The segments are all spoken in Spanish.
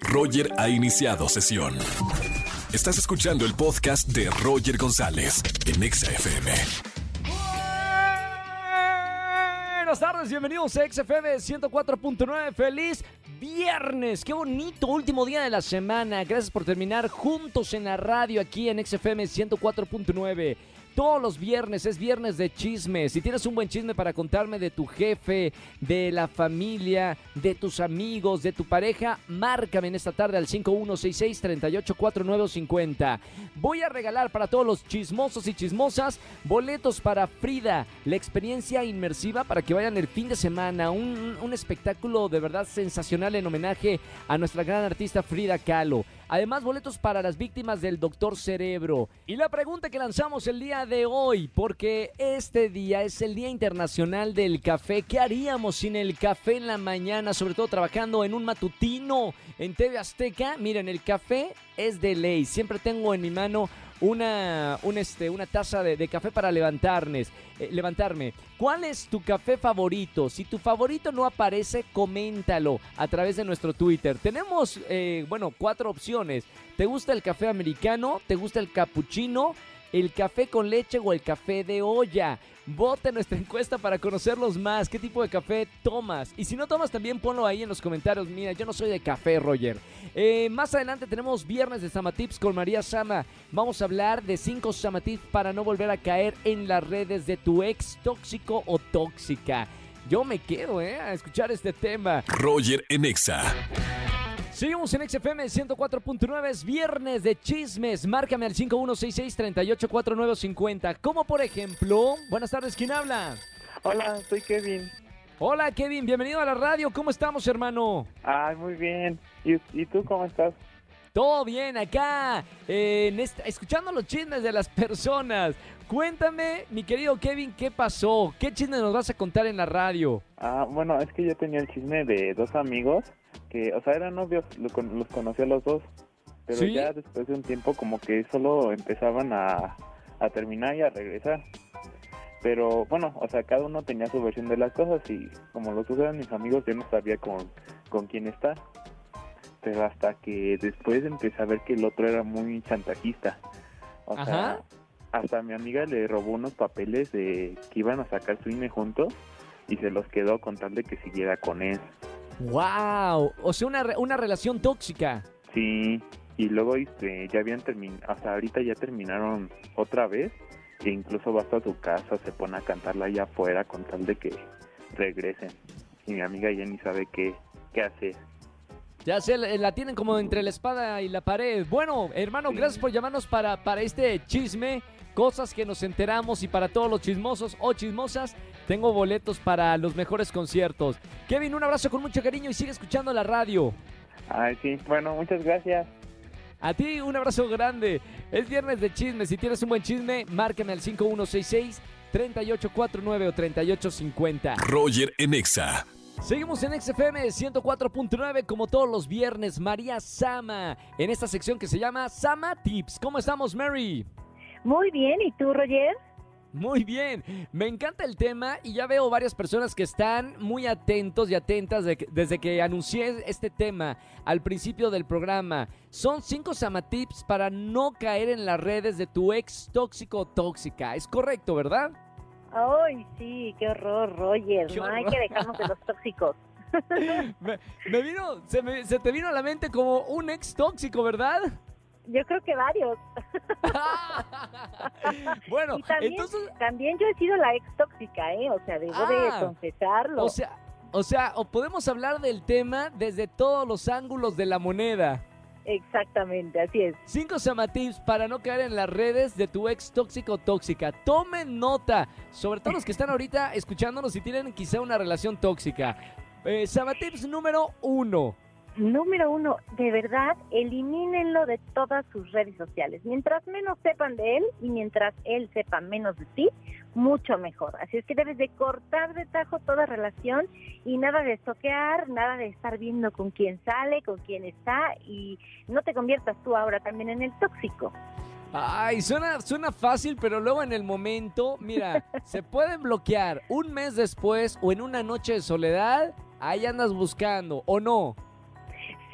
Roger ha iniciado sesión. Estás escuchando el podcast de Roger González en Exa FM. Buenas tardes, bienvenidos a XFM 104.9. Feliz viernes, qué bonito último día de la semana. Gracias por terminar juntos en la radio aquí en XFM 104.9. Todos los viernes es viernes de chismes. Si tienes un buen chisme para contarme de tu jefe, de la familia, de tus amigos, de tu pareja, márcame en esta tarde al 5166-384950. Voy a regalar para todos los chismosos y chismosas boletos para Frida, la experiencia inmersiva para que vayan el fin de semana. Un, un espectáculo de verdad sensacional en homenaje a nuestra gran artista Frida Kahlo. Además, boletos para las víctimas del Doctor Cerebro. Y la pregunta que lanzamos el día de hoy, porque este día es el Día Internacional del Café. ¿Qué haríamos sin el café en la mañana? Sobre todo trabajando en un matutino en TV Azteca. Miren, el café es de ley. Siempre tengo en mi mano una, un este, una taza de, café para levantarme, eh, levantarme. ¿Cuál es tu café favorito? Si tu favorito no aparece, coméntalo a través de nuestro Twitter. Tenemos, eh, bueno, cuatro opciones. ¿Te gusta el café americano? ¿Te gusta el cappuccino? ¿El café con leche o el café de olla? Vote nuestra encuesta para conocerlos más. ¿Qué tipo de café tomas? Y si no tomas, también ponlo ahí en los comentarios. Mira, yo no soy de café, Roger. Eh, más adelante tenemos viernes de Samatips con María Sama. Vamos a hablar de 5 Samatips para no volver a caer en las redes de tu ex tóxico o tóxica. Yo me quedo, ¿eh? A escuchar este tema. Roger en Exa. Seguimos en XFM 104.9, es viernes de chismes. Márcame al 5166-384950. Como por ejemplo, buenas tardes, ¿quién habla? Hola, soy Kevin. Hola Kevin, bienvenido a la radio. ¿Cómo estamos, hermano? Ay, muy bien. ¿Y, y tú cómo estás? Todo bien acá, eh, en esta- escuchando los chismes de las personas. Cuéntame, mi querido Kevin, ¿qué pasó? ¿Qué chismes nos vas a contar en la radio? Ah, bueno, es que yo tenía el chisme de dos amigos que, o sea, eran novios, los conocí a los dos. Pero ¿Sí? ya después de un tiempo como que solo empezaban a, a terminar y a regresar. Pero bueno, o sea, cada uno tenía su versión de las cosas y como los dos eran mis amigos, yo no sabía con, con quién estar. Pero hasta que después empecé a ver que el otro era muy chantajista. O Ajá. sea, hasta mi amiga le robó unos papeles de que iban a sacar su INE juntos y se los quedó con tal de que siguiera con él. ¡Wow! O sea, una, re- una relación tóxica. Sí, y luego este, ya habían terminado, hasta ahorita ya terminaron otra vez e incluso va hasta su casa, se pone a cantarla allá afuera con tal de que regresen. Y mi amiga ya ni sabe qué, qué hacer. Ya sé, la la tienen como entre la espada y la pared. Bueno, hermano, gracias por llamarnos para, para este chisme. Cosas que nos enteramos y para todos los chismosos o chismosas, tengo boletos para los mejores conciertos. Kevin, un abrazo con mucho cariño y sigue escuchando la radio. Ay, sí, bueno, muchas gracias. A ti un abrazo grande. Es viernes de chisme. Si tienes un buen chisme, márcame al 5166-3849 o 3850. Roger en Exa. Seguimos en XFM 104.9 como todos los viernes. María Sama en esta sección que se llama Sama Tips. ¿Cómo estamos, Mary? Muy bien, ¿y tú, Roger? Muy bien, me encanta el tema y ya veo varias personas que están muy atentos y atentas de que- desde que anuncié este tema al principio del programa. Son cinco Samatips para no caer en las redes de tu ex tóxico o tóxica. Es correcto, ¿verdad? Ay, sí, qué horror, Roger. Qué no hay horror. que dejarnos de los tóxicos. Me, me vino, se, me- se te vino a la mente como un ex tóxico, ¿verdad? Yo creo que varios. bueno, y también, entonces, también yo he sido la ex tóxica, ¿eh? O sea, debo Ah. de confesarlo. o sea, o sea, o podemos hablar del tema desde todos los ángulos de la moneda. Exactamente, así es. Cinco Samatips para no caer en las redes de tu ex tóxico o tóxica. Tomen nota, sobre todo los que están ahorita escuchándonos y tienen quizá una relación tóxica. Eh, Samatips número uno. Número uno, de verdad, elimínenlo de todas sus redes sociales. Mientras menos sepan de él y mientras él sepa menos de ti, mucho mejor. Así es que debes de cortar de tajo toda relación y nada de toquear, nada de estar viendo con quién sale, con quién está y no te conviertas tú ahora también en el tóxico. Ay, suena, suena fácil, pero luego en el momento, mira, se pueden bloquear un mes después o en una noche de soledad, ahí andas buscando, ¿o no?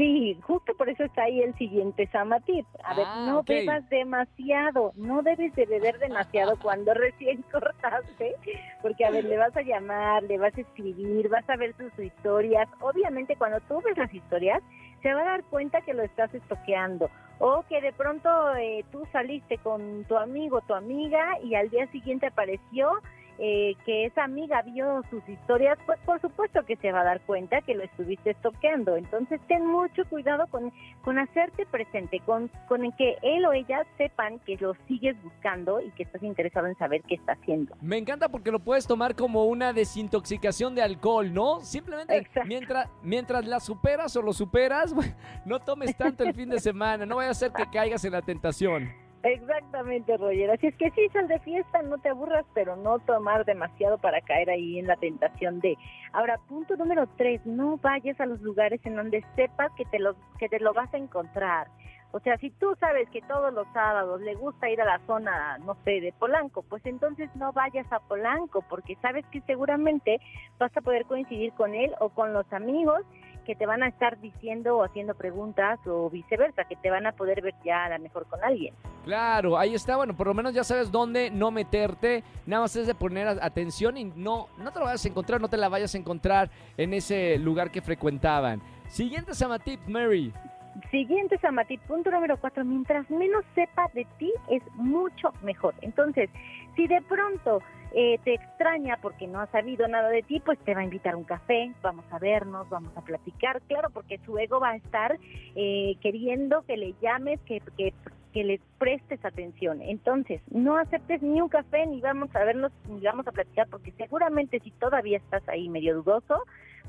Sí, justo por eso está ahí el siguiente Samatip. A ver, Ah, no bebas demasiado, no debes de beber demasiado cuando recién cortaste, porque a ver, le vas a llamar, le vas a escribir, vas a ver sus historias. Obviamente cuando tú ves las historias, se va a dar cuenta que lo estás estoqueando o que de pronto eh, tú saliste con tu amigo, tu amiga y al día siguiente apareció eh, que esa amiga vio sus historias, pues por supuesto que se va a dar cuenta que lo estuviste estoqueando. Entonces ten mucho cuidado con, con hacerte presente, con, con el que él o ella sepan que lo sigues buscando y que estás interesado en saber qué está haciendo. Me encanta porque lo puedes tomar como una desintoxicación de alcohol, ¿no? Simplemente Exacto. mientras, mientras la superas o lo superas, no tomes tanto el fin de semana, no vaya a ser que caigas en la tentación. Exactamente, Roger. Así es que sí, sal de fiesta, no te aburras, pero no tomar demasiado para caer ahí en la tentación de. Ahora, punto número tres, no vayas a los lugares en donde sepas que te, lo, que te lo vas a encontrar. O sea, si tú sabes que todos los sábados le gusta ir a la zona, no sé, de Polanco, pues entonces no vayas a Polanco, porque sabes que seguramente vas a poder coincidir con él o con los amigos que te van a estar diciendo o haciendo preguntas o viceversa, que te van a poder ver ya a lo mejor con alguien. Claro, ahí está, bueno, por lo menos ya sabes dónde no meterte, nada más es de poner atención y no, no te lo vayas a encontrar, no te la vayas a encontrar en ese lugar que frecuentaban. Siguiente Samatip, Mary. Siguiente, Samati, punto número cuatro, mientras menos sepa de ti es mucho mejor. Entonces, si de pronto eh, te extraña porque no ha sabido nada de ti, pues te va a invitar a un café, vamos a vernos, vamos a platicar, claro, porque su ego va a estar eh, queriendo que le llames, que, que, que le prestes atención. Entonces, no aceptes ni un café, ni vamos a vernos, ni vamos a platicar, porque seguramente si todavía estás ahí medio dudoso,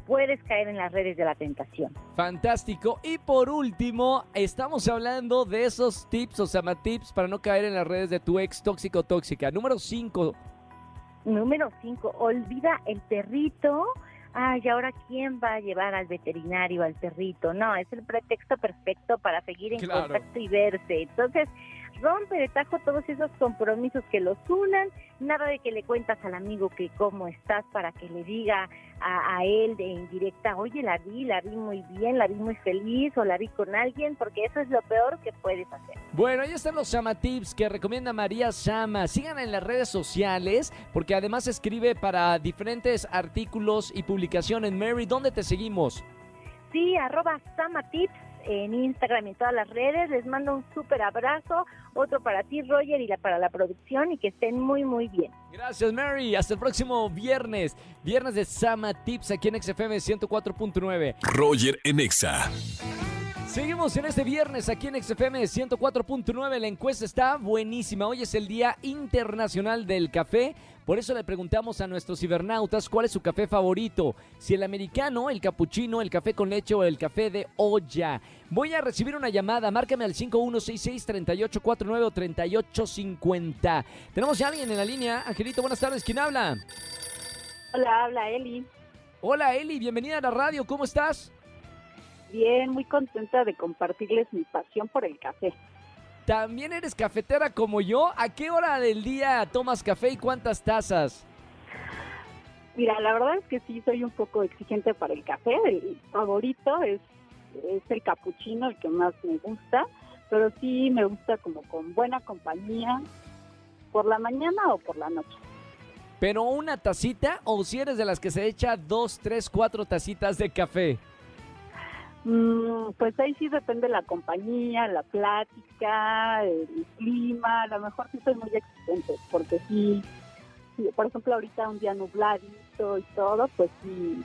puedes caer en las redes de la tentación. Fantástico. Y por último, estamos hablando de esos tips o Samatips para no caer en las redes de tu ex tóxico tóxica. Número 5. Número 5, olvida el perrito. Ay, ahora quién va a llevar al veterinario al perrito? No, es el pretexto perfecto para seguir en Claro. contacto y verse. Entonces, rompe de tajo todos esos compromisos que los unan. Nada de que le cuentas al amigo que cómo estás para que le diga a, a él de indirecta, oye, la vi, la vi muy bien, la vi muy feliz o la vi con alguien, porque eso es lo peor que puedes hacer. Bueno, ahí están los Samatips que recomienda María Sama. Sigan en las redes sociales porque además escribe para diferentes artículos y publicaciones. Mary, ¿dónde te seguimos? Sí, arroba Samatips en Instagram y en todas las redes. Les mando un súper abrazo, otro para ti, Roger, y la, para la producción, y que estén muy, muy bien. Gracias, Mary. Hasta el próximo viernes. Viernes de Sama Tips aquí en XFM 104.9. Roger en Exa. Seguimos en este viernes aquí en XFM 104.9. La encuesta está buenísima. Hoy es el Día Internacional del Café. Por eso le preguntamos a nuestros cibernautas cuál es su café favorito. Si el americano, el capuchino, el café con leche o el café de olla. Voy a recibir una llamada. Márcame al 5166-3849 o 3850. Tenemos ya alguien en la línea. Angelito, buenas tardes. ¿Quién habla? Hola, habla Eli. Hola Eli, bienvenida a la radio. ¿Cómo estás? Bien, muy contenta de compartirles mi pasión por el café. ¿También eres cafetera como yo? ¿A qué hora del día tomas café y cuántas tazas? Mira, la verdad es que sí soy un poco exigente para el café. El favorito es, es el capuchino, el que más me gusta, pero sí me gusta como con buena compañía, por la mañana o por la noche. ¿Pero una tacita o si eres de las que se echa dos, tres, cuatro tacitas de café? Mm, pues ahí sí depende la compañía, la plática, el clima. A lo mejor sí soy muy exigente, porque sí, sí, por ejemplo, ahorita un día nubladito y todo, pues sí,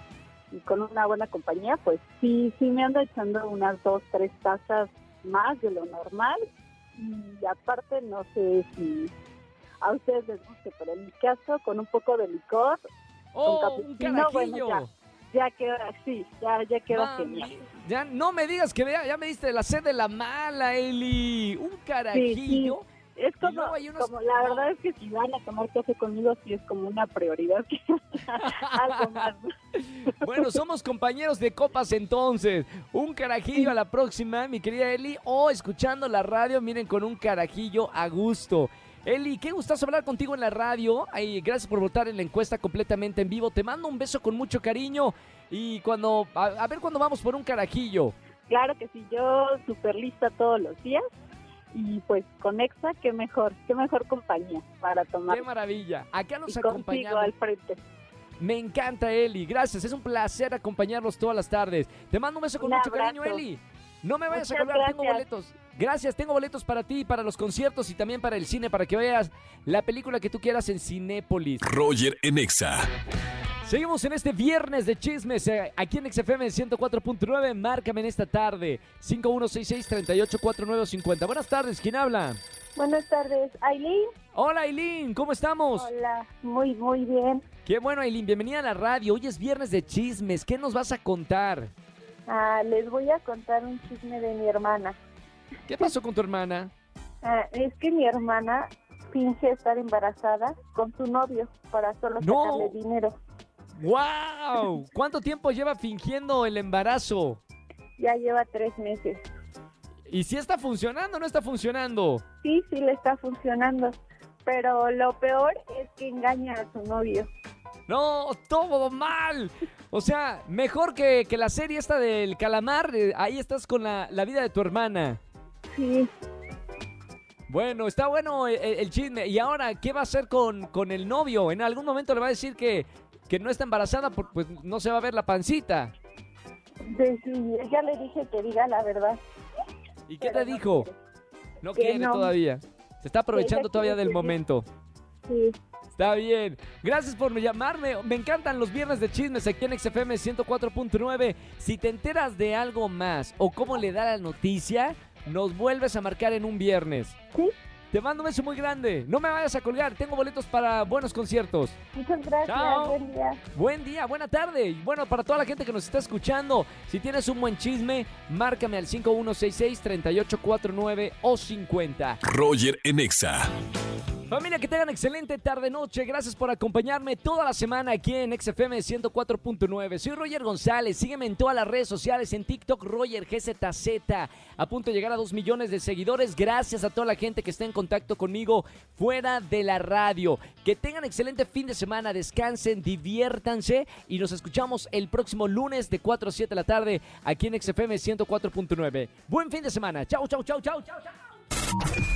y con una buena compañía, pues sí, sí me ando echando unas dos, tres tazas más de lo normal. Y aparte, no sé si a ustedes les guste, pero en mi caso, con un poco de licor, ¡Oh, un capuchino, bueno, carajillo! Ya queda así, ya, ya queda genial. ya no me digas que vea, ya me diste la sed de la mala, Eli. Un carajillo. Es como, unos- como la verdad es que si van a tomar café conmigo sí es como una prioridad que algo más. Bueno, somos compañeros de copas entonces. Un carajillo a la próxima, mi querida Eli. O escuchando la radio, miren, con un carajillo a gusto. Eli, qué gustazo hablar contigo en la radio. Ay, gracias por votar en la encuesta completamente en vivo. Te mando un beso con mucho cariño. Y cuando, a, a ver cuando vamos por un carajillo. Claro que sí, yo súper lista todos los días y pues con Exa, qué mejor, qué mejor compañía para tomar. Qué maravilla. Acá nos y acompañamos. al frente. Me encanta, Eli. Gracias. Es un placer acompañarlos todas las tardes. Te mando un beso con Un mucho abrazo. cariño, Eli. No me vayas a colgar, tengo boletos. Gracias, tengo boletos para ti, para los conciertos y también para el cine, para que veas la película que tú quieras en Cinépolis. Roger en Exa. Seguimos en este viernes de chismes eh, aquí en XFM 104.9. Márcame en esta tarde. 5166-384950. Buenas tardes, ¿quién habla? Buenas tardes, Aileen. Hola, Aileen, ¿cómo estamos? Hola, muy, muy bien. Qué bueno, Aileen, bienvenida a la radio. Hoy es viernes de chismes. ¿Qué nos vas a contar? Ah, les voy a contar un chisme de mi hermana. ¿Qué pasó con tu hermana? Ah, es que mi hermana finge estar embarazada con su novio para solo No. sacarle dinero. ¡Wow! ¿Cuánto tiempo lleva fingiendo el embarazo? Ya lleva tres meses. ¿Y si está funcionando o no está funcionando? Sí, sí le está funcionando. Pero lo peor es que engaña a su novio. No, todo mal. O sea, mejor que, que la serie esta del calamar, eh, ahí estás con la, la vida de tu hermana. Sí, Bueno, está bueno el, el chisme. ¿Y ahora qué va a hacer con, con el novio? En algún momento le va a decir que, que no está embarazada, por- pues no se va a ver la pancita. de- sí, ya le dije que diga la verdad. ¿Y qué Pero te no dijo? quiere. No Que quiere no. todavía. Se está aprovechando quiere todavía del seguir. momento. Sí, Está bien. Gracias por llamarme. Me encantan los viernes de chismes aquí en XFM 104.9. Si te enteras de algo más o cómo le da la noticia, nos vuelves a marcar en un viernes. sí. Te mando un beso muy grande. No me vayas a colgar. Tengo boletos para buenos conciertos. Muchas gracias. Chao. Buen día. Buen día, buena tarde. Y bueno, para toda la gente que nos está escuchando, si tienes un buen chisme, márcame al 5166-3849 o 50. Roger en Exa. Familia, que tengan excelente tarde-noche. Gracias por acompañarme toda la semana aquí en XFM 104.9. Soy Roger González. Sígueme en todas las redes sociales, en TikTok, Roger GZZ. A punto de llegar a 2 millones de seguidores. Gracias a toda la gente que está en contacto conmigo fuera de la radio. Que tengan excelente fin de semana. Descansen, diviértanse. Y nos escuchamos el próximo lunes de 4 a 7 de la tarde aquí en XFM 104.9. Buen fin de semana. Chau, chau, chau, chau, chau, chau.